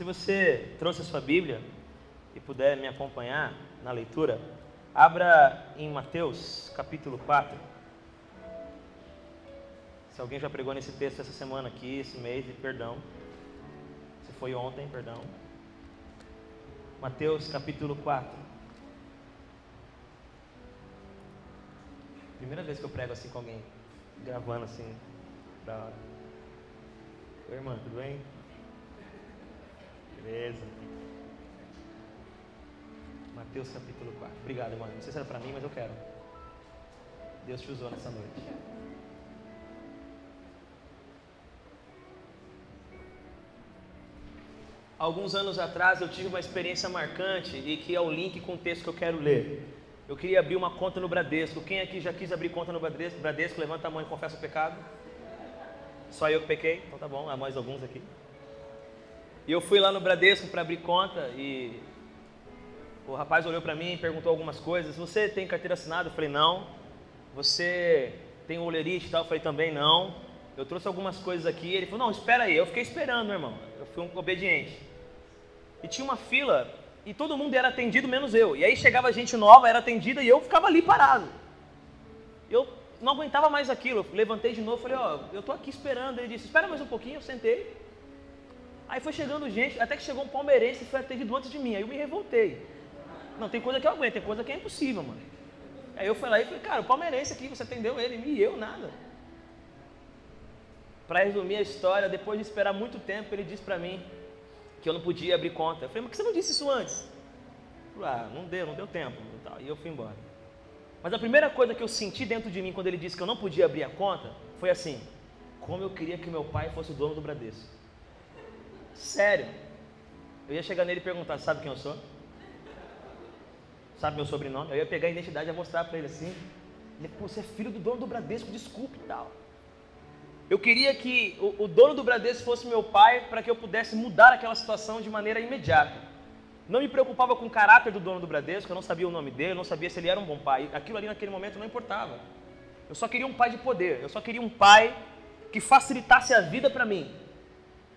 Se você trouxe a sua Bíblia e puder me acompanhar na leitura, abra em Mateus capítulo 4. Se alguém já pregou nesse texto essa semana aqui, esse mês, perdão. Se foi ontem, perdão. Mateus capítulo 4. Primeira vez que eu prego assim com alguém, gravando assim, da hora. Oi, irmã, tudo bem? Beleza. Mateus capítulo 4. Obrigado, irmão. Não sei se era para mim, mas eu quero. Deus te usou nessa noite. Alguns anos atrás eu tive uma experiência marcante e que é o link com o texto que eu quero ler. Eu queria abrir uma conta no Bradesco. Quem aqui já quis abrir conta no Bradesco? Bradesco levanta a mão e confessa o pecado. Só eu que pequei? Então tá bom, há mais alguns aqui. E eu fui lá no Bradesco para abrir conta e o rapaz olhou para mim e perguntou algumas coisas. Você tem carteira assinada? Eu falei, não. Você tem olerite e tal? Eu falei, também não. Eu trouxe algumas coisas aqui. Ele falou, não, espera aí. Eu fiquei esperando, meu irmão. Eu fui um obediente. E tinha uma fila e todo mundo era atendido, menos eu. E aí chegava gente nova, era atendida e eu ficava ali parado. Eu não aguentava mais aquilo. Eu levantei de novo, falei, ó, oh, eu tô aqui esperando. Ele disse, espera mais um pouquinho. Eu sentei. Aí foi chegando gente, até que chegou um palmeirense e foi atendido antes de mim. Aí eu me revoltei. Não, tem coisa que eu aguento, tem coisa que é impossível, mano. Aí eu fui lá e falei, cara, o palmeirense aqui, você atendeu ele, e eu nada. Para resumir a história, depois de esperar muito tempo, ele disse para mim que eu não podia abrir conta. Eu falei, mas que você não disse isso antes? Ah, não deu, não deu tempo. E, tal. e eu fui embora. Mas a primeira coisa que eu senti dentro de mim quando ele disse que eu não podia abrir a conta foi assim: como eu queria que meu pai fosse o dono do Bradesco. Sério. Eu ia chegar nele e perguntar: sabe quem eu sou? Sabe meu sobrenome? Eu ia pegar a identidade e mostrar para ele assim. Ele, pô, você é filho do dono do Bradesco, desculpe e tal. Eu queria que o, o dono do Bradesco fosse meu pai para que eu pudesse mudar aquela situação de maneira imediata. Não me preocupava com o caráter do dono do Bradesco, eu não sabia o nome dele, eu não sabia se ele era um bom pai. Aquilo ali naquele momento não importava. Eu só queria um pai de poder, eu só queria um pai que facilitasse a vida para mim.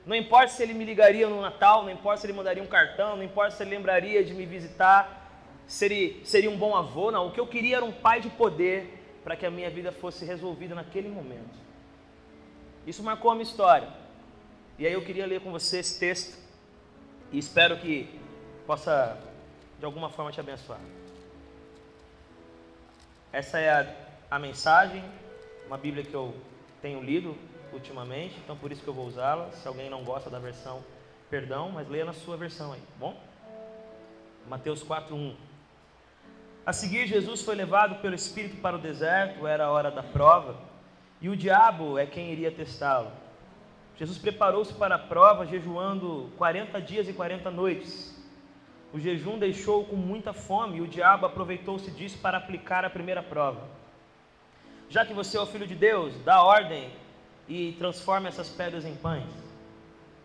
Não importa se ele me ligaria no Natal, não importa se ele mandaria um cartão, não importa se ele lembraria de me visitar, se ele seria um bom avô, não. O que eu queria era um pai de poder para que a minha vida fosse resolvida naquele momento. Isso marcou a minha história. E aí eu queria ler com você esse texto e espero que possa de alguma forma te abençoar. Essa é a, a mensagem, uma Bíblia que eu tenho lido ultimamente, então por isso que eu vou usá-la. Se alguém não gosta da versão, perdão, mas leia na sua versão aí, tá bom? Mateus 4:1. A seguir, Jesus foi levado pelo Espírito para o deserto, era a hora da prova, e o diabo é quem iria testá-lo. Jesus preparou-se para a prova, jejuando 40 dias e 40 noites. O jejum deixou-o com muita fome, e o diabo aproveitou-se disso para aplicar a primeira prova. Já que você é o filho de Deus, dá ordem e transforma essas pedras em pães.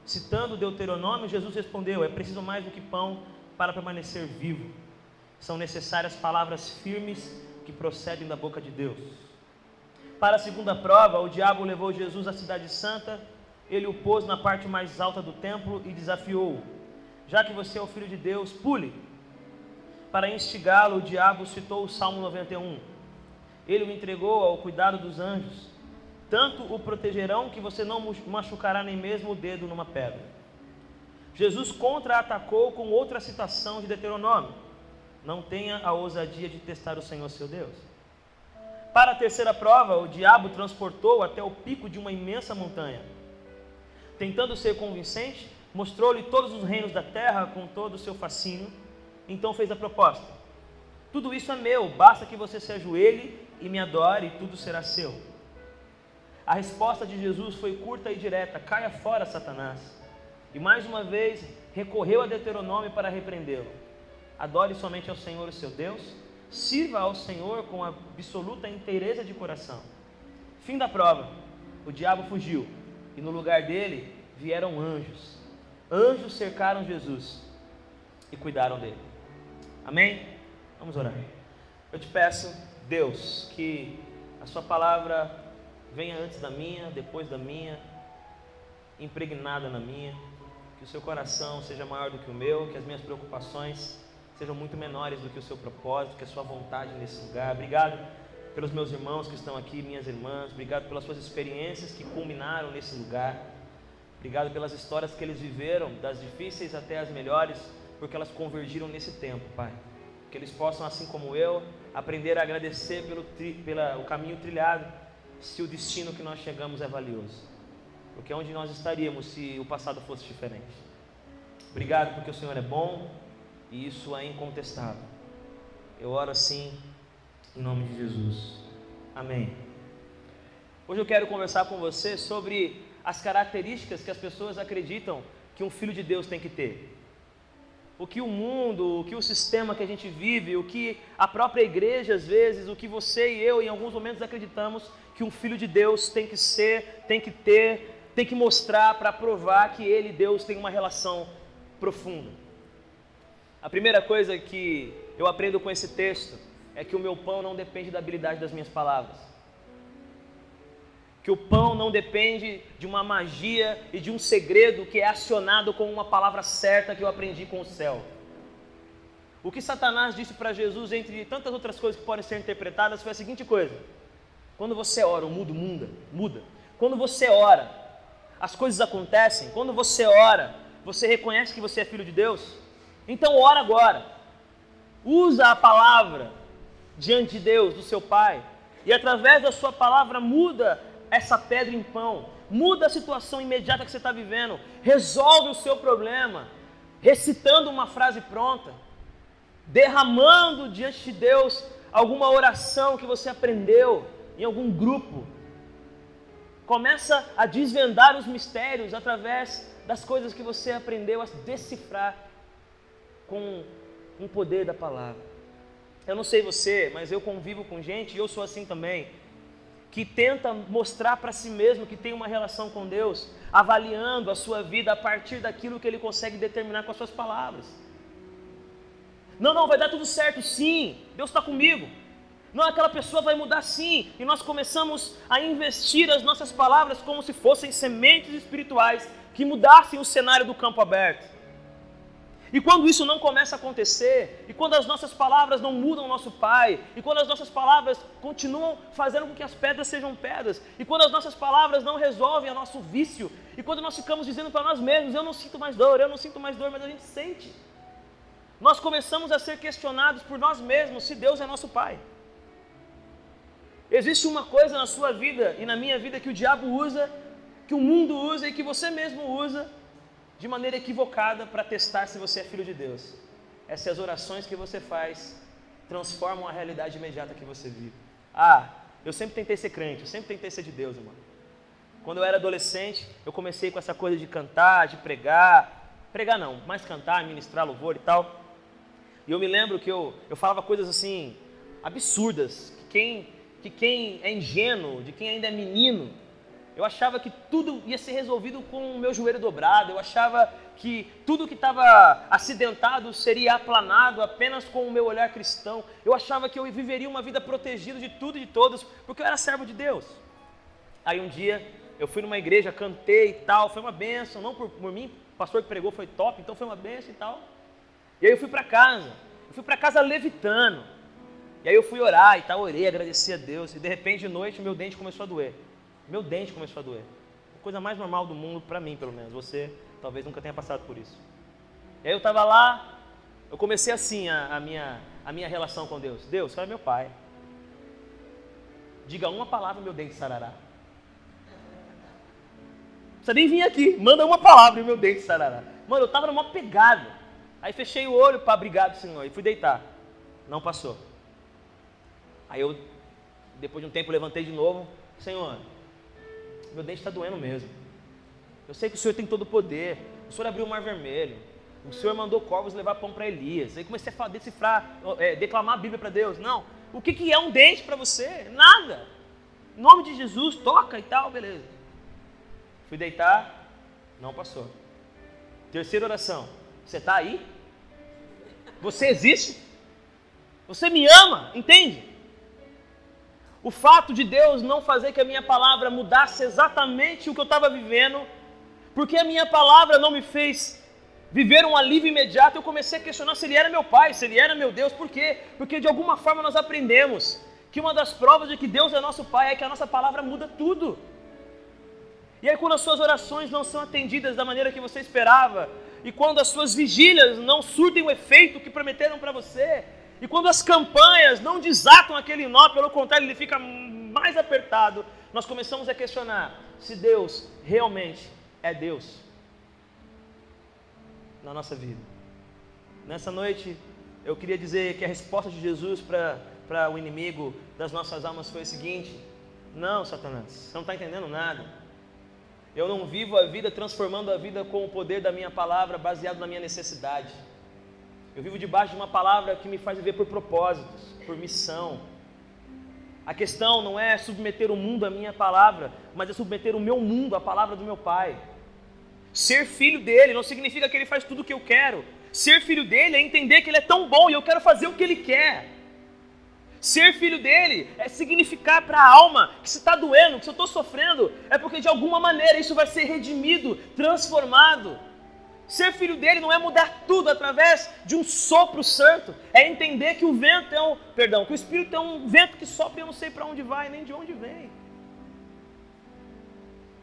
Citando Deuteronômio, Jesus respondeu: É preciso mais do que pão para permanecer vivo. São necessárias palavras firmes que procedem da boca de Deus. Para a segunda prova, o diabo levou Jesus à cidade santa, ele o pôs na parte mais alta do templo e desafiou: Já que você é o filho de Deus, pule. Para instigá-lo, o diabo citou o Salmo 91. Ele o entregou ao cuidado dos anjos tanto o protegerão que você não machucará nem mesmo o dedo numa pedra. Jesus contra-atacou com outra citação de Deuteronômio: Não tenha a ousadia de testar o Senhor seu Deus. Para a terceira prova, o diabo transportou até o pico de uma imensa montanha. Tentando ser convincente, mostrou-lhe todos os reinos da terra com todo o seu fascínio. Então fez a proposta: Tudo isso é meu, basta que você se ajoelhe e me adore, e tudo será seu. A resposta de Jesus foi curta e direta: caia fora, Satanás. E mais uma vez recorreu a Deuteronômio para repreendê-lo. Adore somente ao Senhor, o seu Deus, sirva ao Senhor com absoluta inteireza de coração. Fim da prova. O diabo fugiu e no lugar dele vieram anjos. Anjos cercaram Jesus e cuidaram dele. Amém? Vamos orar. Eu te peço, Deus, que a Sua palavra venha antes da minha, depois da minha, impregnada na minha. que o seu coração seja maior do que o meu, que as minhas preocupações sejam muito menores do que o seu propósito, que a sua vontade nesse lugar. Obrigado pelos meus irmãos que estão aqui, minhas irmãs. Obrigado pelas suas experiências que culminaram nesse lugar. Obrigado pelas histórias que eles viveram, das difíceis até as melhores, porque elas convergiram nesse tempo, Pai. Que eles possam, assim como eu, aprender a agradecer pelo, pelo caminho trilhado, se o destino que nós chegamos é valioso. Porque é onde nós estaríamos se o passado fosse diferente. Obrigado porque o Senhor é bom e isso é incontestável. Eu oro assim em nome de Jesus. Amém. Hoje eu quero conversar com você sobre as características que as pessoas acreditam que um filho de Deus tem que ter. O que o mundo, o que o sistema que a gente vive, o que a própria igreja às vezes, o que você e eu em alguns momentos acreditamos que um filho de Deus tem que ser, tem que ter, tem que mostrar para provar que ele e Deus têm uma relação profunda. A primeira coisa que eu aprendo com esse texto é que o meu pão não depende da habilidade das minhas palavras. Que o pão não depende de uma magia e de um segredo que é acionado com uma palavra certa que eu aprendi com o céu. O que Satanás disse para Jesus, entre tantas outras coisas que podem ser interpretadas, foi a seguinte coisa: quando você ora, o mundo muda, muda. Quando você ora, as coisas acontecem, quando você ora, você reconhece que você é filho de Deus? Então ora agora. Usa a palavra diante de Deus, do seu Pai, e através da sua palavra muda essa pedra em pão, muda a situação imediata que você está vivendo, resolve o seu problema, recitando uma frase pronta, derramando diante de Deus alguma oração que você aprendeu em algum grupo, Começa a desvendar os mistérios através das coisas que você aprendeu a decifrar com o poder da palavra. Eu não sei você, mas eu convivo com gente, e eu sou assim também, que tenta mostrar para si mesmo que tem uma relação com Deus, avaliando a sua vida a partir daquilo que ele consegue determinar com as suas palavras. Não, não, vai dar tudo certo, sim, Deus está comigo. Não, aquela pessoa vai mudar sim. E nós começamos a investir as nossas palavras como se fossem sementes espirituais que mudassem o cenário do campo aberto. E quando isso não começa a acontecer, e quando as nossas palavras não mudam o nosso Pai, e quando as nossas palavras continuam fazendo com que as pedras sejam pedras, e quando as nossas palavras não resolvem o nosso vício, e quando nós ficamos dizendo para nós mesmos: Eu não sinto mais dor, eu não sinto mais dor, mas a gente sente. Nós começamos a ser questionados por nós mesmos se Deus é nosso Pai. Existe uma coisa na sua vida e na minha vida que o diabo usa, que o mundo usa e que você mesmo usa de maneira equivocada para testar se você é filho de Deus. Essas orações que você faz transformam a realidade imediata que você vive. Ah, eu sempre tentei ser crente, eu sempre tentei ser de Deus, irmão. Quando eu era adolescente, eu comecei com essa coisa de cantar, de pregar. Pregar não, mas cantar, ministrar louvor e tal. E eu me lembro que eu, eu falava coisas assim, absurdas, que quem que quem é ingênuo, de quem ainda é menino, eu achava que tudo ia ser resolvido com o meu joelho dobrado, eu achava que tudo que estava acidentado seria aplanado apenas com o meu olhar cristão, eu achava que eu viveria uma vida protegida de tudo e de todos, porque eu era servo de Deus. Aí um dia eu fui numa igreja, cantei e tal, foi uma benção, não por, por mim, o pastor que pregou foi top, então foi uma benção e tal. E aí eu fui para casa, eu fui para casa levitando. E aí eu fui orar e tal, orei, agradeci a Deus. E de repente, de noite, meu dente começou a doer. Meu dente começou a doer. A coisa mais normal do mundo, para mim, pelo menos. Você talvez nunca tenha passado por isso. E aí eu estava lá, eu comecei assim a, a, minha, a minha relação com Deus. Deus, você é meu pai. Diga uma palavra, meu dente sarará. Você nem vir aqui, manda uma palavra e meu dente sarará. Mano, eu estava numa pegada. Aí fechei o olho para obrigado, Senhor, e fui deitar. Não passou. Aí eu, depois de um tempo, levantei de novo. Senhor, meu dente está doendo mesmo. Eu sei que o Senhor tem todo o poder. O Senhor abriu o mar vermelho. O Senhor mandou corvos levar pão para Elias. Aí comecei a decifrar, é, declamar a Bíblia para Deus. Não. O que, que é um dente para você? Nada. Em nome de Jesus, toca e tal, beleza. Fui deitar, não passou. Terceira oração. Você está aí? Você existe? Você me ama? Entende? O fato de Deus não fazer que a minha palavra mudasse exatamente o que eu estava vivendo, porque a minha palavra não me fez viver um alívio imediato, eu comecei a questionar se ele era meu pai, se ele era meu Deus. Por quê? Porque de alguma forma nós aprendemos que uma das provas de que Deus é nosso pai é que a nossa palavra muda tudo. E aí, quando as suas orações não são atendidas da maneira que você esperava, e quando as suas vigílias não surtem o efeito que prometeram para você, e quando as campanhas não desatam aquele nó, pelo contrário, ele fica mais apertado, nós começamos a questionar se Deus realmente é Deus na nossa vida. Nessa noite, eu queria dizer que a resposta de Jesus para o inimigo das nossas almas foi a seguinte: Não, Satanás, você não está entendendo nada. Eu não vivo a vida transformando a vida com o poder da minha palavra, baseado na minha necessidade. Eu vivo debaixo de uma palavra que me faz viver por propósitos, por missão. A questão não é submeter o mundo à minha palavra, mas é submeter o meu mundo à palavra do meu Pai. Ser filho dele não significa que ele faz tudo o que eu quero. Ser filho dele é entender que ele é tão bom e eu quero fazer o que ele quer. Ser filho dele é significar para a alma que se está doendo, que se eu estou sofrendo, é porque de alguma maneira isso vai ser redimido, transformado. Ser filho dele não é mudar tudo através de um sopro santo, é entender que o vento é um, perdão, que o espírito é um vento que sopra e eu não sei para onde vai nem de onde vem.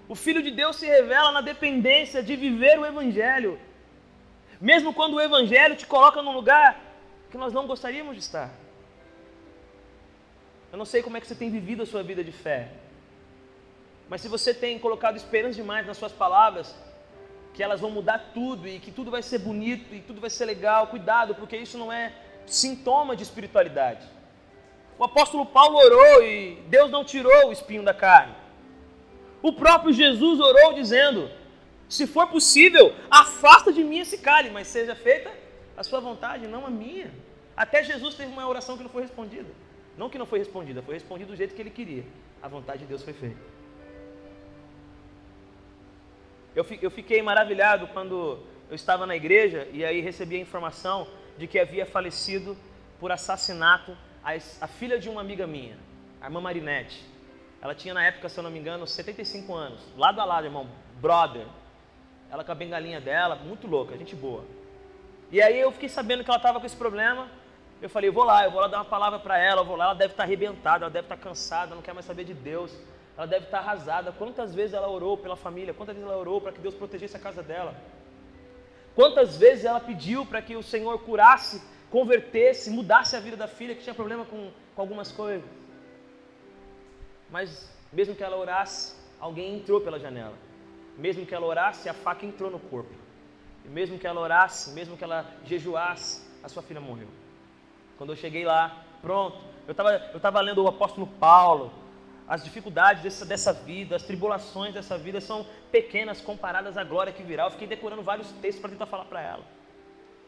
O filho de Deus se revela na dependência de viver o evangelho. Mesmo quando o evangelho te coloca num lugar que nós não gostaríamos de estar. Eu não sei como é que você tem vivido a sua vida de fé. Mas se você tem colocado esperança demais nas suas palavras, que elas vão mudar tudo e que tudo vai ser bonito e tudo vai ser legal, cuidado, porque isso não é sintoma de espiritualidade. O apóstolo Paulo orou e Deus não tirou o espinho da carne. O próprio Jesus orou dizendo: Se for possível, afasta de mim esse cálice, mas seja feita a sua vontade, não a minha. Até Jesus teve uma oração que não foi respondida. Não que não foi respondida, foi respondida do jeito que ele queria. A vontade de Deus foi feita. Eu fiquei maravilhado quando eu estava na igreja e aí recebi a informação de que havia falecido por assassinato a, a filha de uma amiga minha, a irmã Marinette. Ela tinha na época, se eu não me engano, 75 anos. Lado a lado, irmão, brother. Ela com a bengalinha dela, muito louca, gente boa. E aí eu fiquei sabendo que ela estava com esse problema. Eu falei, eu vou lá, eu vou lá dar uma palavra para ela, eu vou lá, ela deve estar tá arrebentada, ela deve estar tá cansada, não quer mais saber de Deus. Ela deve estar arrasada. Quantas vezes ela orou pela família? Quantas vezes ela orou para que Deus protegesse a casa dela? Quantas vezes ela pediu para que o Senhor curasse, convertesse, mudasse a vida da filha que tinha problema com, com algumas coisas? Mas mesmo que ela orasse, alguém entrou pela janela. Mesmo que ela orasse, a faca entrou no corpo. E mesmo que ela orasse, mesmo que ela jejuasse, a sua filha morreu. Quando eu cheguei lá, pronto, eu estava eu tava lendo o apóstolo Paulo, as dificuldades dessa, dessa vida, as tribulações dessa vida são pequenas comparadas à glória que virá. Eu fiquei decorando vários textos para tentar falar para ela.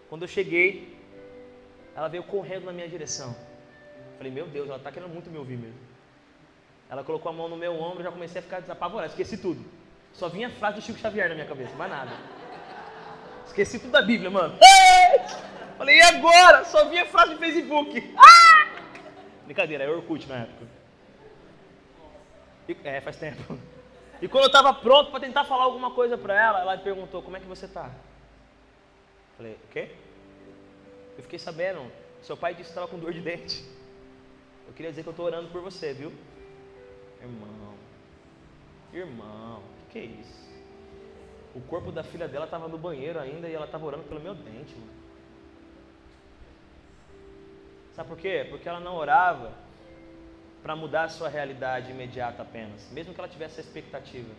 Quando eu cheguei, ela veio correndo na minha direção. Falei, meu Deus, ela está querendo muito me ouvir mesmo. Ela colocou a mão no meu ombro e já comecei a ficar desapavorado. Esqueci tudo. Só vinha a frase do Chico Xavier na minha cabeça, mais nada. Esqueci tudo da Bíblia, mano. Falei, e agora? Só vinha a frase de Facebook. Ah! Brincadeira, é Orkut na época. E, é, faz tempo. E quando eu estava pronto para tentar falar alguma coisa para ela, ela me perguntou: Como é que você está? Falei: O quê? Eu fiquei sabendo. Seu pai disse que estava com dor de dente. Eu queria dizer que eu estou orando por você, viu? Irmão, irmão, o que, que é isso? O corpo da filha dela estava no banheiro ainda e ela estava orando pelo meu dente, mano. Sabe por quê? Porque ela não orava para mudar a sua realidade imediata apenas, mesmo que ela tivesse a expectativa.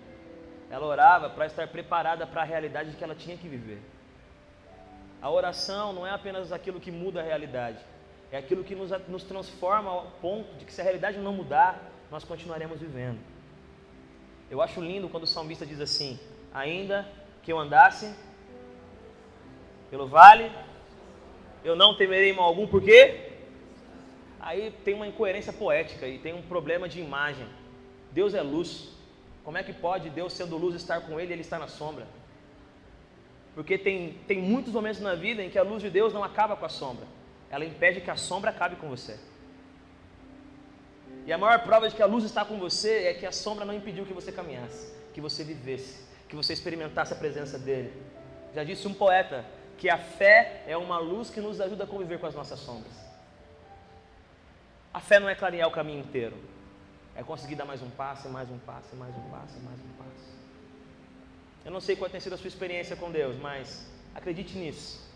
Ela orava para estar preparada para a realidade que ela tinha que viver. A oração não é apenas aquilo que muda a realidade, é aquilo que nos, nos transforma ao ponto de que se a realidade não mudar, nós continuaremos vivendo. Eu acho lindo quando o salmista diz assim: Ainda que eu andasse pelo vale, eu não temerei mal algum, por quê? Aí tem uma incoerência poética e tem um problema de imagem. Deus é luz. Como é que pode Deus, sendo luz, estar com ele e ele estar na sombra? Porque tem, tem muitos momentos na vida em que a luz de Deus não acaba com a sombra, ela impede que a sombra acabe com você. E a maior prova de que a luz está com você é que a sombra não impediu que você caminhasse, que você vivesse, que você experimentasse a presença dele. Já disse um poeta que a fé é uma luz que nos ajuda a conviver com as nossas sombras. A fé não é clarear o caminho inteiro, é conseguir dar mais um passo, mais um passo, mais um passo, mais um passo. Eu não sei qual tem sido a sua experiência com Deus, mas acredite nisso.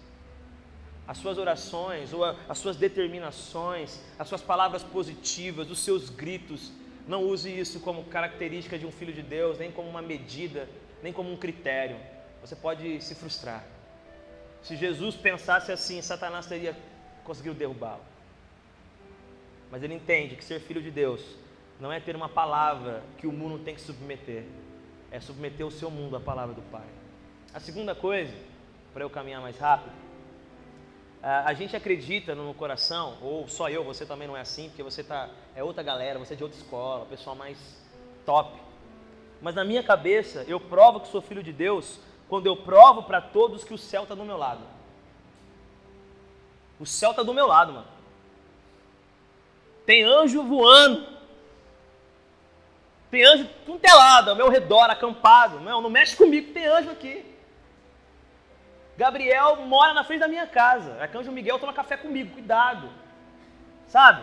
As suas orações, ou as suas determinações, as suas palavras positivas, os seus gritos, não use isso como característica de um filho de Deus, nem como uma medida, nem como um critério. Você pode se frustrar. Se Jesus pensasse assim, Satanás teria conseguido derrubá-lo. Mas ele entende que ser filho de Deus não é ter uma palavra que o mundo tem que submeter, é submeter o seu mundo à palavra do Pai. A segunda coisa, para eu caminhar mais rápido, a gente acredita no coração, ou só eu, você também não é assim, porque você tá, é outra galera, você é de outra escola, pessoal mais top. Mas na minha cabeça, eu provo que sou filho de Deus quando eu provo para todos que o céu está do meu lado. O céu está do meu lado, mano. Tem anjo voando. Tem anjo tudo telado ao meu redor, acampado. Não, não mexe comigo, tem anjo aqui. Gabriel mora na frente da minha casa. Arcanjo Miguel toma café comigo, cuidado. Sabe?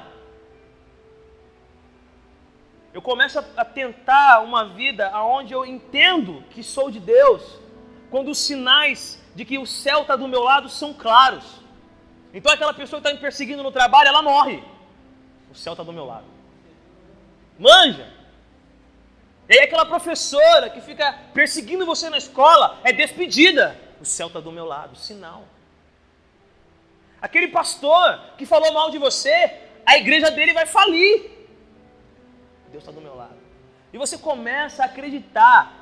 Eu começo a tentar uma vida onde eu entendo que sou de Deus, quando os sinais de que o céu está do meu lado são claros. Então aquela pessoa que está me perseguindo no trabalho, ela morre. O céu está do meu lado. Manja! E aí aquela professora que fica perseguindo você na escola é despedida. O céu está do meu lado, sinal. Aquele pastor que falou mal de você, a igreja dele vai falir. Deus está do meu lado. E você começa a acreditar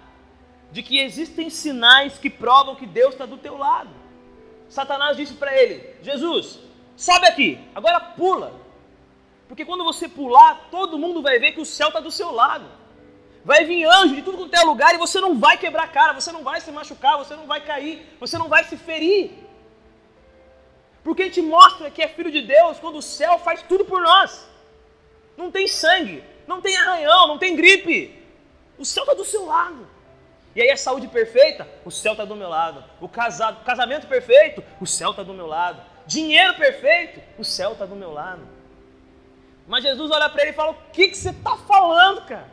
de que existem sinais que provam que Deus está do teu lado. Satanás disse para ele: Jesus, sobe aqui, agora pula. Porque quando você pular, todo mundo vai ver que o céu está do seu lado. Vai vir anjo de tudo quanto é lugar e você não vai quebrar a cara, você não vai se machucar, você não vai cair, você não vai se ferir. Porque a gente mostra que é filho de Deus quando o céu faz tudo por nós. Não tem sangue, não tem arranhão, não tem gripe. O céu está do seu lado. E aí a saúde perfeita, o céu está do meu lado. O casado, casamento perfeito, o céu está do meu lado. Dinheiro perfeito, o céu está do meu lado. Mas Jesus olha para ele e fala: O que, que você está falando, cara?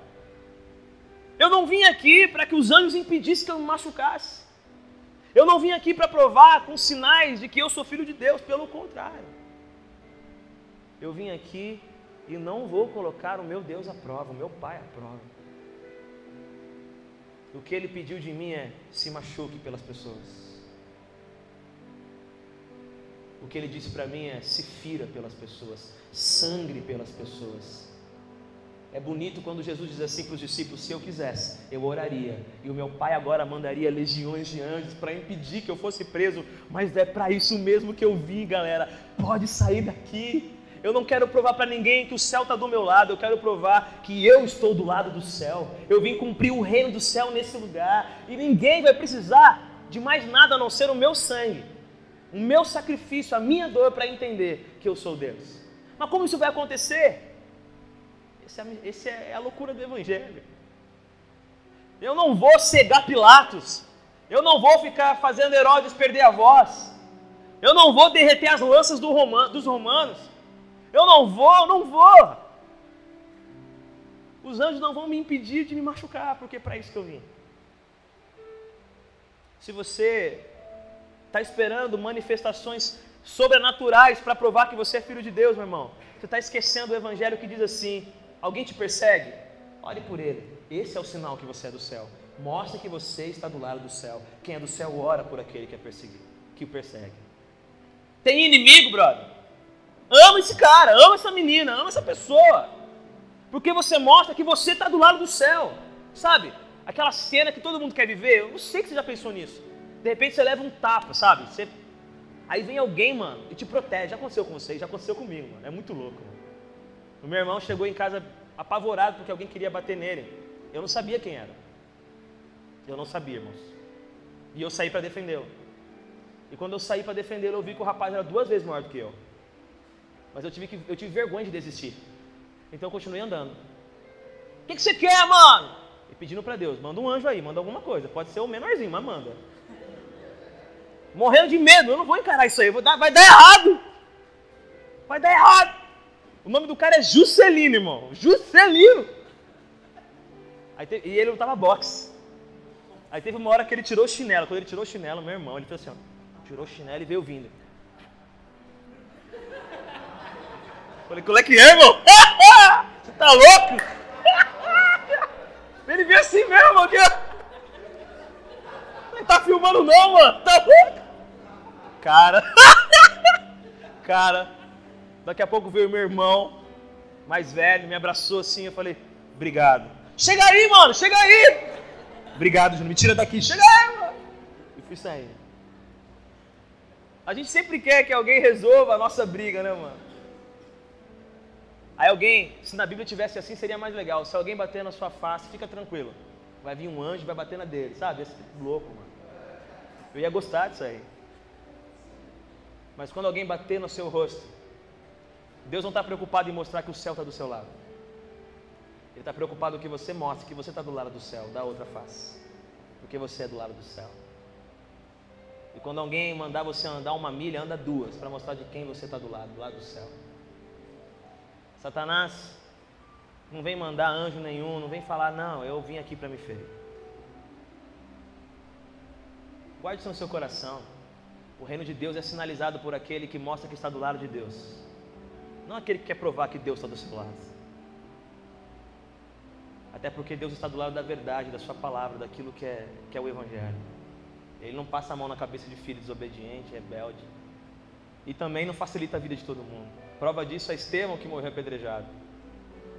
Eu não vim aqui para que os anjos impedissem que eu me machucasse. Eu não vim aqui para provar com sinais de que eu sou filho de Deus, pelo contrário. Eu vim aqui e não vou colocar o meu Deus à prova, o meu Pai à prova. O que ele pediu de mim é: se machuque pelas pessoas. O que ele disse para mim é: se fira pelas pessoas, sangre pelas pessoas. É bonito quando Jesus diz assim para os discípulos: se eu quisesse, eu oraria, e o meu pai agora mandaria legiões de anjos para impedir que eu fosse preso, mas é para isso mesmo que eu vim, galera. Pode sair daqui. Eu não quero provar para ninguém que o céu está do meu lado, eu quero provar que eu estou do lado do céu. Eu vim cumprir o reino do céu nesse lugar. E ninguém vai precisar de mais nada a não ser o meu sangue, o meu sacrifício, a minha dor para entender que eu sou Deus. Mas como isso vai acontecer? Essa é, esse é a loucura do Evangelho. Eu não vou cegar Pilatos. Eu não vou ficar fazendo Herodes perder a voz. Eu não vou derreter as lanças do dos romanos. Eu não vou, não vou. Os anjos não vão me impedir de me machucar, porque é para isso que eu vim. Se você está esperando manifestações sobrenaturais para provar que você é filho de Deus, meu irmão, você está esquecendo o evangelho que diz assim: alguém te persegue? Ore por ele. Esse é o sinal que você é do céu. Mostre que você está do lado do céu. Quem é do céu ora por aquele que é perseguido, que o persegue. Tem inimigo, brother? Ama esse cara, ama essa menina, ama essa pessoa. Porque você mostra que você está do lado do céu. Sabe? Aquela cena que todo mundo quer viver. Eu sei que você já pensou nisso. De repente você leva um tapa, sabe? Você... Aí vem alguém, mano, e te protege. Já aconteceu com você, já aconteceu comigo, mano. É muito louco. Mano. O meu irmão chegou em casa apavorado porque alguém queria bater nele. Eu não sabia quem era. Eu não sabia, irmãos. E eu saí para defendê-lo. E quando eu saí para defendê-lo, eu vi que o rapaz era duas vezes maior do que eu. Mas eu tive, que, eu tive vergonha de desistir. Então eu continuei andando. O que, que você quer, mano? E pedindo para Deus, manda um anjo aí, manda alguma coisa. Pode ser o menorzinho, mas manda. Morrendo de medo, eu não vou encarar isso aí, dar, vai dar errado. Vai dar errado. O nome do cara é Juscelino, irmão. Juscelino. Aí e ele lutava boxe. Aí teve uma hora que ele tirou o chinelo. Quando ele tirou o chinelo, meu irmão, ele fez assim, ó, tirou o chinelo e veio vindo. Falei, qual é que é, irmão? Você tá louco? Ele veio assim mesmo, aqui. Não tá filmando não, mano. Tá louco? Cara. Cara. Daqui a pouco veio meu irmão, mais velho, me abraçou assim. Eu falei, obrigado. Chega aí, mano, chega aí. Obrigado, Júnior. Me tira daqui. Chega aí, mano. E fui saindo. A gente sempre quer que alguém resolva a nossa briga, né, mano? Aí alguém, se na Bíblia tivesse assim, seria mais legal. Se alguém bater na sua face, fica tranquilo. Vai vir um anjo vai bater na dele, sabe? Esse tipo louco, mano. Eu ia gostar disso aí. Mas quando alguém bater no seu rosto, Deus não está preocupado em mostrar que o céu está do seu lado. Ele está preocupado que você mostre que você está do lado do céu, da outra face. Porque você é do lado do céu. E quando alguém mandar você andar uma milha, anda duas, para mostrar de quem você está do lado, do lado do céu. Satanás não vem mandar anjo nenhum, não vem falar, não, eu vim aqui para me ferir. Guarde isso no seu coração. O reino de Deus é sinalizado por aquele que mostra que está do lado de Deus, não aquele que quer provar que Deus está do seu lado. Até porque Deus está do lado da verdade, da Sua palavra, daquilo que é, que é o Evangelho. Ele não passa a mão na cabeça de filho desobediente, rebelde. E também não facilita a vida de todo mundo. Prova disso é Estevão que morreu apedrejado.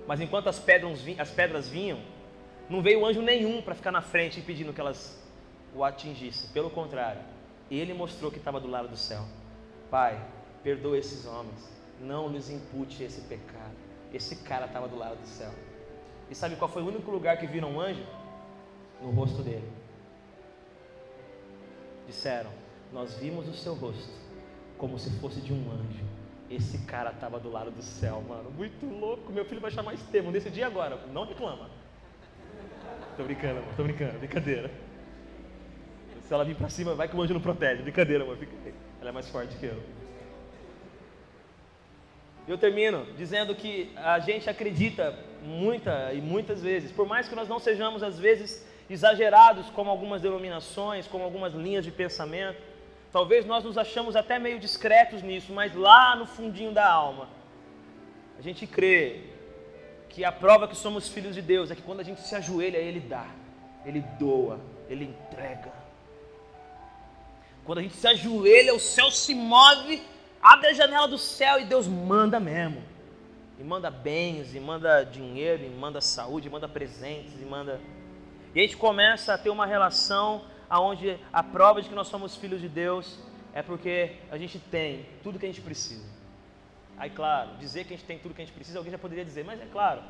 Mas enquanto as pedras, as pedras vinham, não veio anjo nenhum para ficar na frente impedindo que elas o atingissem. Pelo contrário, ele mostrou que estava do lado do céu. Pai, perdoa esses homens. Não lhes impute esse pecado. Esse cara estava do lado do céu. E sabe qual foi o único lugar que viram um anjo? No rosto dele. Disseram: Nós vimos o seu rosto como se fosse de um anjo esse cara estava do lado do céu, mano. Muito louco. Meu filho vai chamar Estevão desse dia agora. Não reclama. Tô brincando. Tô brincando. Brincadeira. Se ela vir pra cima, vai que o anjo não protege. Brincadeira, amor. Ela é mais forte que eu. Eu termino dizendo que a gente acredita muita e muitas vezes, por mais que nós não sejamos às vezes exagerados como algumas denominações, como algumas linhas de pensamento, Talvez nós nos achamos até meio discretos nisso, mas lá no fundinho da alma, a gente crê que a prova que somos filhos de Deus é que quando a gente se ajoelha, Ele dá, Ele doa, Ele entrega. Quando a gente se ajoelha, o céu se move, abre a janela do céu e Deus manda mesmo. E manda bens, e manda dinheiro, e manda saúde, e manda presentes, e manda. E a gente começa a ter uma relação aonde a prova de que nós somos filhos de Deus é porque a gente tem tudo que a gente precisa. Aí, claro, dizer que a gente tem tudo que a gente precisa, alguém já poderia dizer, mas é claro,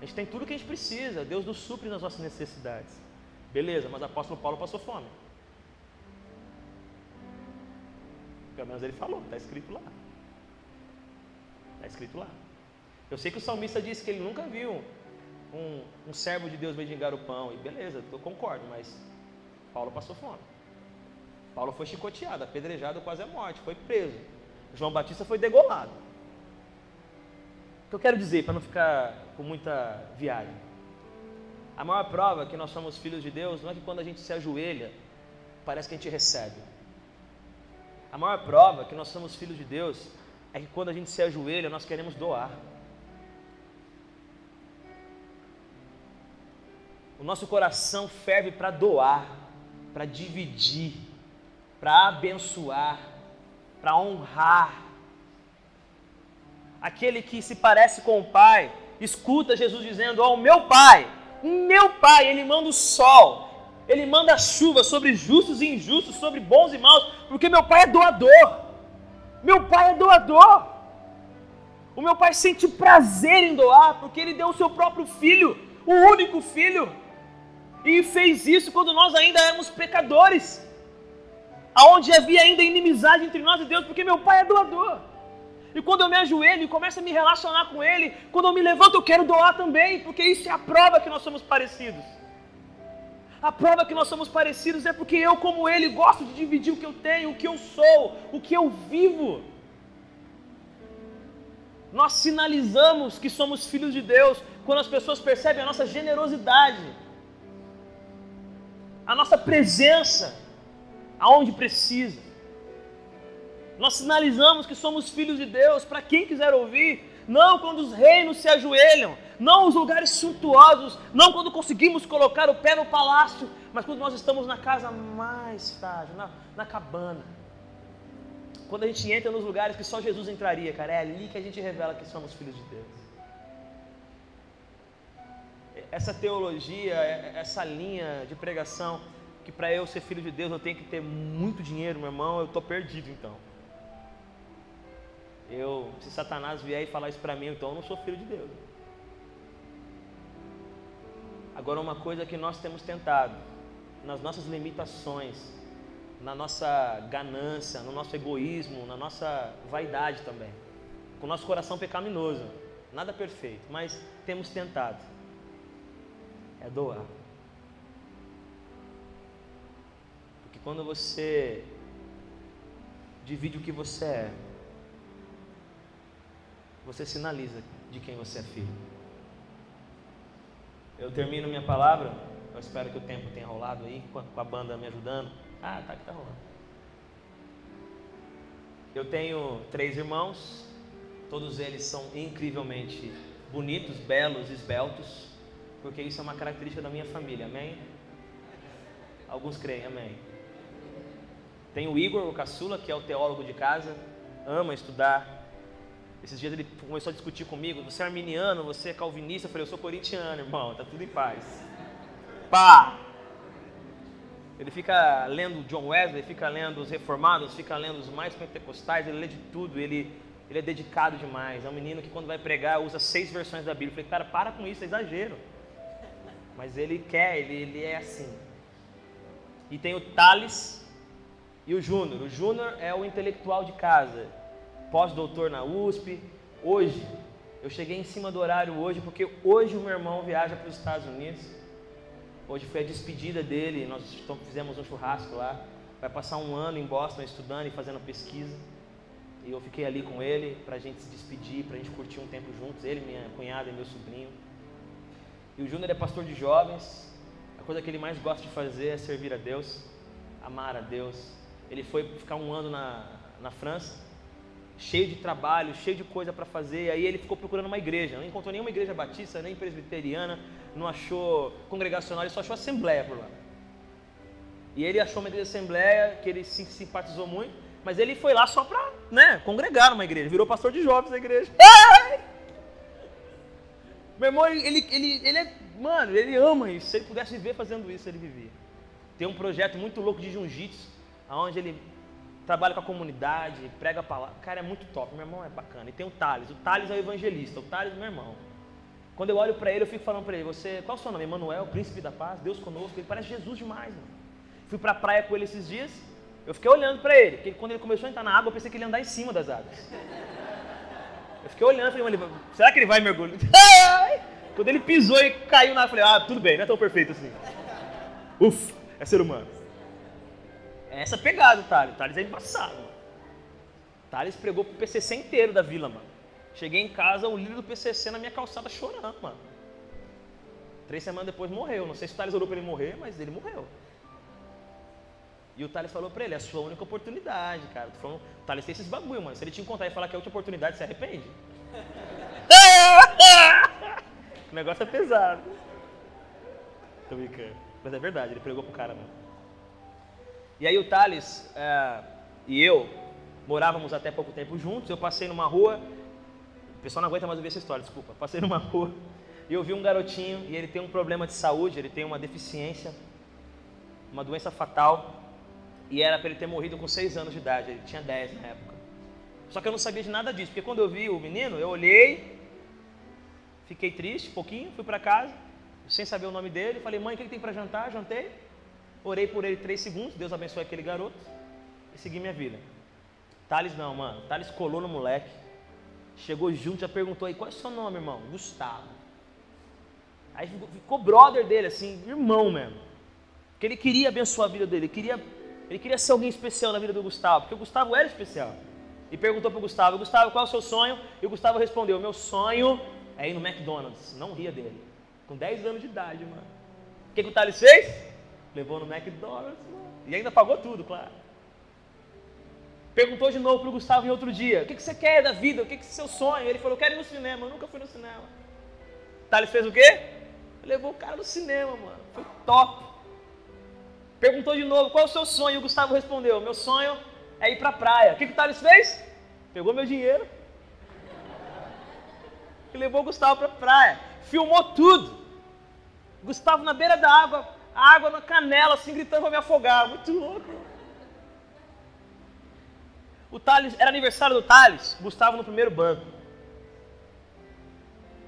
a gente tem tudo que a gente precisa, Deus nos supre nas nossas necessidades. Beleza, mas o apóstolo Paulo passou fome. Pelo menos ele falou, está escrito lá. Está escrito lá. Eu sei que o salmista disse que ele nunca viu um, um servo de Deus mendigar o pão, e beleza, eu concordo, mas Paulo passou fome. Paulo foi chicoteado, apedrejado quase à morte, foi preso. João Batista foi degolado. O que eu quero dizer, para não ficar com muita viagem? A maior prova que nós somos filhos de Deus não é que quando a gente se ajoelha, parece que a gente recebe. A maior prova que nós somos filhos de Deus é que quando a gente se ajoelha, nós queremos doar. O nosso coração ferve para doar para dividir, para abençoar, para honrar. Aquele que se parece com o Pai, escuta Jesus dizendo: Ó, oh, meu Pai, meu Pai, Ele manda o sol, Ele manda chuva sobre justos e injustos, sobre bons e maus, porque meu Pai é doador. Meu Pai é doador. O meu Pai sente prazer em doar, porque Ele deu o seu próprio filho, o único filho e fez isso quando nós ainda éramos pecadores, aonde havia ainda inimizade entre nós e Deus, porque meu pai é doador. E quando eu me ajoelho e começo a me relacionar com Ele, quando eu me levanto, eu quero doar também, porque isso é a prova que nós somos parecidos. A prova que nós somos parecidos é porque eu, como ele, gosto de dividir o que eu tenho, o que eu sou, o que eu vivo. Nós sinalizamos que somos filhos de Deus quando as pessoas percebem a nossa generosidade, a nossa presença aonde precisa. Nós sinalizamos que somos filhos de Deus para quem quiser ouvir, não quando os reinos se ajoelham, não os lugares suntuosos, não quando conseguimos colocar o pé no palácio, mas quando nós estamos na casa mais frágil, na, na cabana. Quando a gente entra nos lugares que só Jesus entraria, cara, é ali que a gente revela que somos filhos de Deus. Essa teologia, é, essa linha de pregação, que para eu ser filho de Deus eu tenho que ter muito dinheiro, meu irmão, eu estou perdido então. Eu, se Satanás vier e falar isso para mim, então eu não sou filho de Deus. Agora, uma coisa que nós temos tentado, nas nossas limitações, na nossa ganância, no nosso egoísmo, na nossa vaidade também, com o nosso coração pecaminoso, nada perfeito, mas temos tentado, é doar. Porque quando você divide o que você é, você sinaliza de quem você é filho. Eu termino minha palavra, eu espero que o tempo tenha rolado aí, com a banda me ajudando. Ah, tá que tá rolando. Eu tenho três irmãos, todos eles são incrivelmente bonitos, belos, esbeltos, porque isso é uma característica da minha família, amém? Alguns creem, amém. Tem o Igor, o caçula, que é o teólogo de casa, ama estudar, esses dias ele começou a discutir comigo: você é arminiano, você é calvinista? Eu falei: eu sou corintiano, irmão, tá tudo em paz. Pá! Ele fica lendo John Wesley, fica lendo os reformados, fica lendo os mais pentecostais, ele lê de tudo, ele, ele é dedicado demais. É um menino que quando vai pregar usa seis versões da Bíblia. Eu falei, cara, para com isso, é exagero. Mas ele quer, ele, ele é assim. E tem o Thales e o Júnior. O Júnior é o intelectual de casa pós-doutor na USP. Hoje, eu cheguei em cima do horário hoje, porque hoje o meu irmão viaja para os Estados Unidos. Hoje foi a despedida dele, nós fizemos um churrasco lá. Vai passar um ano em Boston estudando e fazendo pesquisa. E eu fiquei ali com ele para a gente se despedir, para a gente curtir um tempo juntos, ele, minha cunhada e meu sobrinho. E o Júnior é pastor de jovens. A coisa que ele mais gosta de fazer é servir a Deus, amar a Deus. Ele foi ficar um ano na, na França cheio de trabalho, cheio de coisa para fazer. Aí ele ficou procurando uma igreja, não encontrou nenhuma igreja batista, nem presbiteriana, não achou congregacional, ele só achou assembleia por lá. E ele achou uma igreja assembleia que ele se simpatizou muito, mas ele foi lá só para né, congregar numa igreja, virou pastor de jovens da igreja. Meu irmão, ele, ele, ele é, mano, ele ama isso. Se ele pudesse viver fazendo isso, ele vivia. Tem um projeto muito louco de jiu-jitsu, onde ele trabalha com a comunidade, prega a palavra. Cara, é muito top. Meu irmão é bacana. E tem o Thales. O Thales é o evangelista. O Thales meu irmão. Quando eu olho para ele, eu fico falando para ele: Você, qual é o seu nome? Emanuel, príncipe da paz, Deus conosco. Ele parece Jesus demais, mano. Fui para a praia com ele esses dias. Eu fiquei olhando para ele, porque quando ele começou a entrar na água, eu pensei que ele ia andar em cima das águas. Eu fiquei olhando, falei, será que ele vai mergulhar? Quando ele pisou e caiu na água, eu falei, ah, tudo bem, não é tão perfeito assim. Ufa, é ser humano. É essa pegada Thales. Thales é embaçado, mano. Thales pregou pro PCC inteiro da vila, mano. Cheguei em casa, o líder do PCC na minha calçada chorando, mano. Três semanas depois morreu. Não sei se o Thales orou para ele morrer, mas ele morreu. E o Thales falou para ele, é a sua única oportunidade, cara. Falando, o Thales tem esses bagulho, mano. Se ele te encontrar e falar que é a última oportunidade, se arrepende. o negócio é pesado. Tô brincando. Mas é verdade, ele pregou pro cara, mano. E aí o Thales é, e eu morávamos até pouco tempo juntos. Eu passei numa rua, o pessoal não aguenta mais ouvir essa história, desculpa. Passei numa rua e eu vi um garotinho e ele tem um problema de saúde, ele tem uma deficiência, uma doença fatal. E era para ele ter morrido com 6 anos de idade, ele tinha 10 na época. Só que eu não sabia de nada disso, porque quando eu vi o menino, eu olhei, fiquei triste um pouquinho, fui para casa, sem saber o nome dele, falei, mãe, o que tem para jantar? Jantei. Orei por ele três segundos, Deus abençoe aquele garoto e segui minha vida. Thales não, mano. Thales colou no moleque. Chegou junto, já perguntou aí, qual é o seu nome, irmão? Gustavo. Aí ficou, ficou brother dele, assim, irmão mesmo. Porque ele queria abençoar a vida dele, ele queria, ele queria ser alguém especial na vida do Gustavo, porque o Gustavo era especial. E perguntou para o Gustavo: Gustavo, qual é o seu sonho? E o Gustavo respondeu: Meu sonho é ir no McDonald's. Não ria dele. Com 10 anos de idade, mano. O que, que o Thales fez? Levou no McDonald's, mano. E ainda pagou tudo, claro. Perguntou de novo para o Gustavo em outro dia: O que, que você quer da vida? O que, que é seu sonho? Ele falou: Quero ir no cinema. Eu nunca fui no cinema. Thales fez o quê? Levou o cara no cinema, mano. Foi top. Perguntou de novo: Qual é o seu sonho? E o Gustavo respondeu: Meu sonho é ir para a praia. O que, que o Thales fez? Pegou meu dinheiro e levou o Gustavo para a praia. Filmou tudo. Gustavo na beira da água, água na canela, assim, gritando para me afogar. Muito louco. O Thales, era aniversário do Thales, Gustavo no primeiro banco.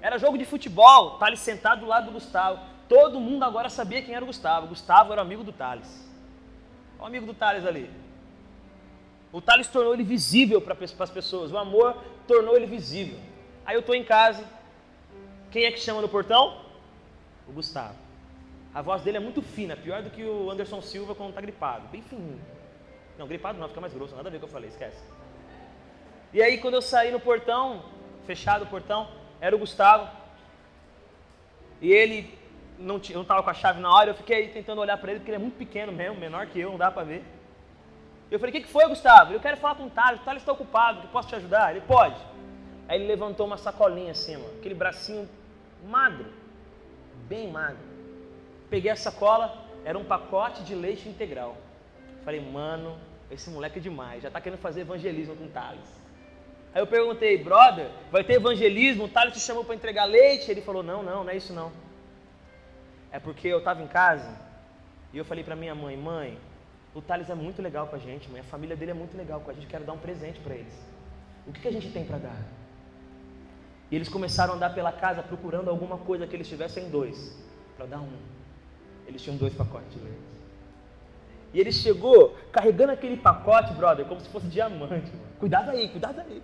Era jogo de futebol, Thales sentado do lado do Gustavo. Todo mundo agora sabia quem era o Gustavo. Gustavo era amigo do Thales. Olha o amigo do Thales ali. O Thales tornou ele visível para as pessoas. O amor tornou ele visível. Aí eu estou em casa. Quem é que chama no portão? O Gustavo. A voz dele é muito fina, pior do que o Anderson Silva quando está gripado. Bem fininho. Não, gripado não, fica mais grosso, nada a ver com o que eu falei, esquece. E aí quando eu saí no portão, fechado o portão, era o Gustavo. E ele não estava com a chave na hora, eu fiquei tentando olhar para ele, porque ele é muito pequeno mesmo, menor que eu, não dá para ver. Eu falei, o que, que foi, Gustavo? Eu quero falar com o Thales, o Thales está ocupado, eu posso te ajudar? Ele pode. Aí ele levantou uma sacolinha assim, mano, aquele bracinho magro, bem magro. Peguei a sacola, era um pacote de leite integral. Falei, mano, esse moleque é demais, já está querendo fazer evangelismo com o Thales. Aí eu perguntei, brother, vai ter evangelismo? O Thales te chamou para entregar leite? Ele falou, não, não, não é isso não. É porque eu estava em casa e eu falei para minha mãe, mãe, o Thales é muito legal com a gente, mãe, a família dele é muito legal com a gente, quero dar um presente para eles. O que, que a gente tem para dar? E eles começaram a andar pela casa procurando alguma coisa que eles tivessem dois, para dar um. Eles tinham dois pacotes de leite. E ele chegou carregando aquele pacote, brother, como se fosse diamante. Mano. Cuidado aí, cuidado aí.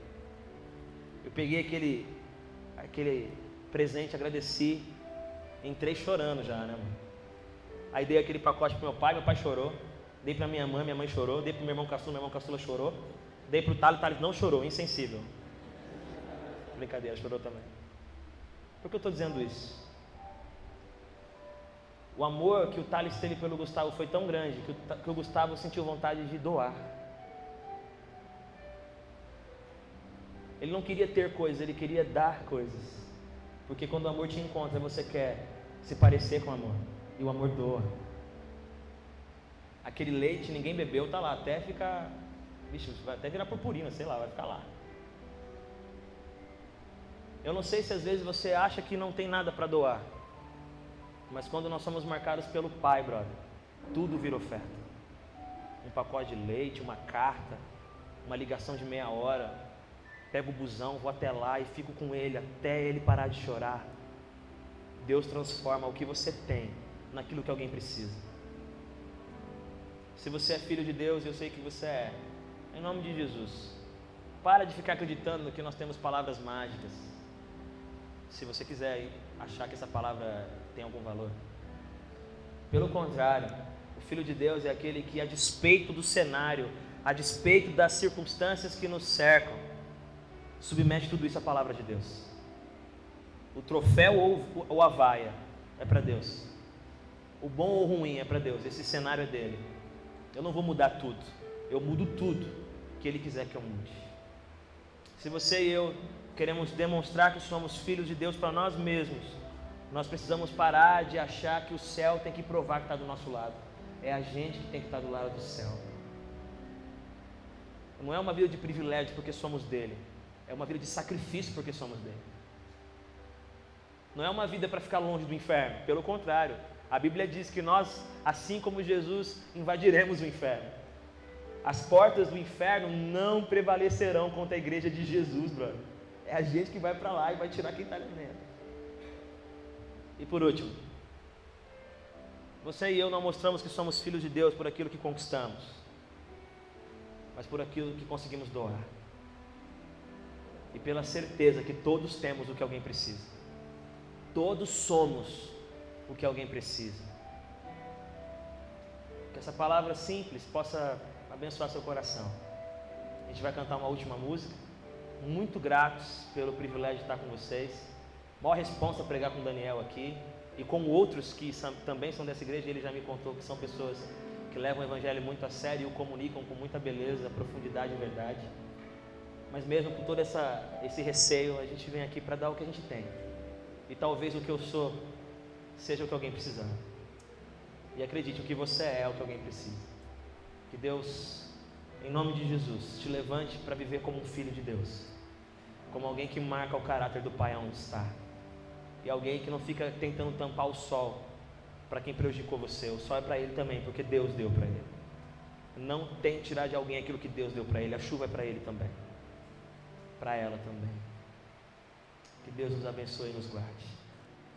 Eu peguei aquele, aquele presente, agradeci, entrei chorando já, né, mano? Aí dei aquele pacote pro meu pai, meu pai chorou. Dei pra minha mãe, minha mãe chorou. Dei pro meu irmão caçula, meu irmão caçula chorou. Dei pro Thales, Thales não chorou, insensível. Brincadeira, chorou também. Por que eu estou dizendo isso? O amor que o Thales teve pelo Gustavo foi tão grande que o, que o Gustavo sentiu vontade de doar. Ele não queria ter coisas, ele queria dar coisas. Porque quando o amor te encontra, você quer se parecer com o amor. E o amor doa. Aquele leite ninguém bebeu, tá lá, até ficar. Vixe, vai até virar purpurina, sei lá, vai ficar lá. Eu não sei se às vezes você acha que não tem nada para doar, mas quando nós somos marcados pelo Pai, brother, tudo vira oferta. Um pacote de leite, uma carta, uma ligação de meia hora, pego o busão, vou até lá e fico com ele até ele parar de chorar. Deus transforma o que você tem naquilo que alguém precisa. Se você é filho de Deus, eu sei que você é, em nome de Jesus, para de ficar acreditando que nós temos palavras mágicas se você quiser achar que essa palavra tem algum valor. Pelo contrário, o Filho de Deus é aquele que, a despeito do cenário, a despeito das circunstâncias que nos cercam, submete tudo isso à palavra de Deus. O troféu ou, ou a vaia é para Deus. O bom ou ruim é para Deus. Esse cenário é dele. Eu não vou mudar tudo. Eu mudo tudo que Ele quiser que eu mude. Se você e eu queremos demonstrar que somos filhos de Deus para nós mesmos, nós precisamos parar de achar que o céu tem que provar que está do nosso lado. É a gente que tem que estar do lado do céu. Não é uma vida de privilégio porque somos dele, é uma vida de sacrifício porque somos dele. Não é uma vida para ficar longe do inferno, pelo contrário, a Bíblia diz que nós, assim como Jesus, invadiremos o inferno. As portas do inferno não prevalecerão contra a igreja de Jesus, brother. É a gente que vai para lá e vai tirar quem está ali dentro. E por último, você e eu não mostramos que somos filhos de Deus por aquilo que conquistamos, mas por aquilo que conseguimos doar. E pela certeza que todos temos o que alguém precisa. Todos somos o que alguém precisa. Que essa palavra simples possa abençoar seu coração. A gente vai cantar uma última música. Muito gratos pelo privilégio de estar com vocês. Maior responsa pregar com Daniel aqui e com outros que também são dessa igreja. Ele já me contou que são pessoas que levam o evangelho muito a sério e o comunicam com muita beleza, profundidade e verdade. Mas mesmo com todo essa, esse receio, a gente vem aqui para dar o que a gente tem. E talvez o que eu sou seja o que alguém precisando. E acredite, o que você é é o que alguém precisa. Que Deus, em nome de Jesus, te levante para viver como um filho de Deus. Como alguém que marca o caráter do Pai onde está. E alguém que não fica tentando tampar o sol para quem prejudicou você. O sol é para ele também, porque Deus deu para ele. Não tente tirar de alguém aquilo que Deus deu para ele. A chuva é para ele também. Para ela também. Que Deus nos abençoe e nos guarde.